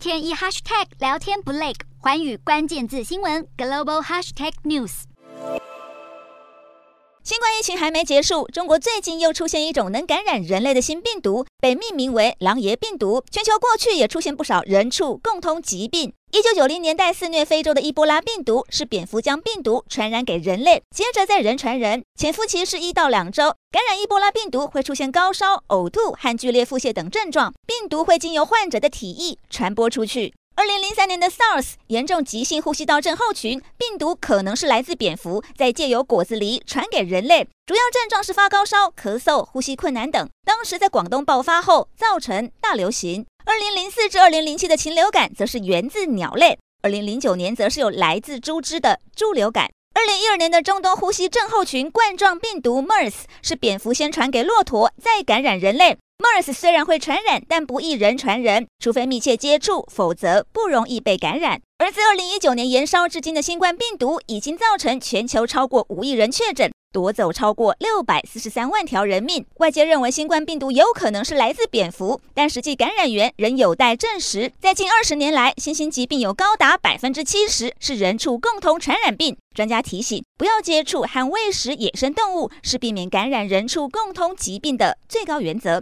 天一 hashtag 聊天不累，环宇关键字新闻 global hashtag news。新冠疫情还没结束，中国最近又出现一种能感染人类的新病毒，被命名为“狼爷病毒”。全球过去也出现不少人畜共通疾病。一九九零年代肆虐非洲的伊波拉病毒是蝙蝠将病毒传染给人类，接着再人传人，潜伏期是一到两周。感染伊波拉病毒会出现高烧、呕吐和剧烈腹泻等症状，病毒会经由患者的体液传播出去。二零零三年的 SARS 严重急性呼吸道症候群病毒可能是来自蝙蝠，再借由果子狸传给人类，主要症状是发高烧、咳嗽、呼吸困难等。当时在广东爆发后，造成大流行。零零四至二零零七的禽流感则是源自鸟类，二零零九年则是有来自猪只的猪流感。二零一二年的中东呼吸症候群冠状病毒 MERS 是蝙蝠先传给骆驼，再感染人类。MERS 虽然会传染，但不易人传人，除非密切接触，否则不容易被感染。而自二零一九年延烧至今的新冠病毒，已经造成全球超过五亿人确诊。夺走超过六百四十三万条人命。外界认为新冠病毒有可能是来自蝙蝠，但实际感染源仍有待证实。在近二十年来，新型疾病有高达百分之七十是人畜共同传染病。专家提醒，不要接触和喂食野生动物，是避免感染人畜共同疾病的最高原则。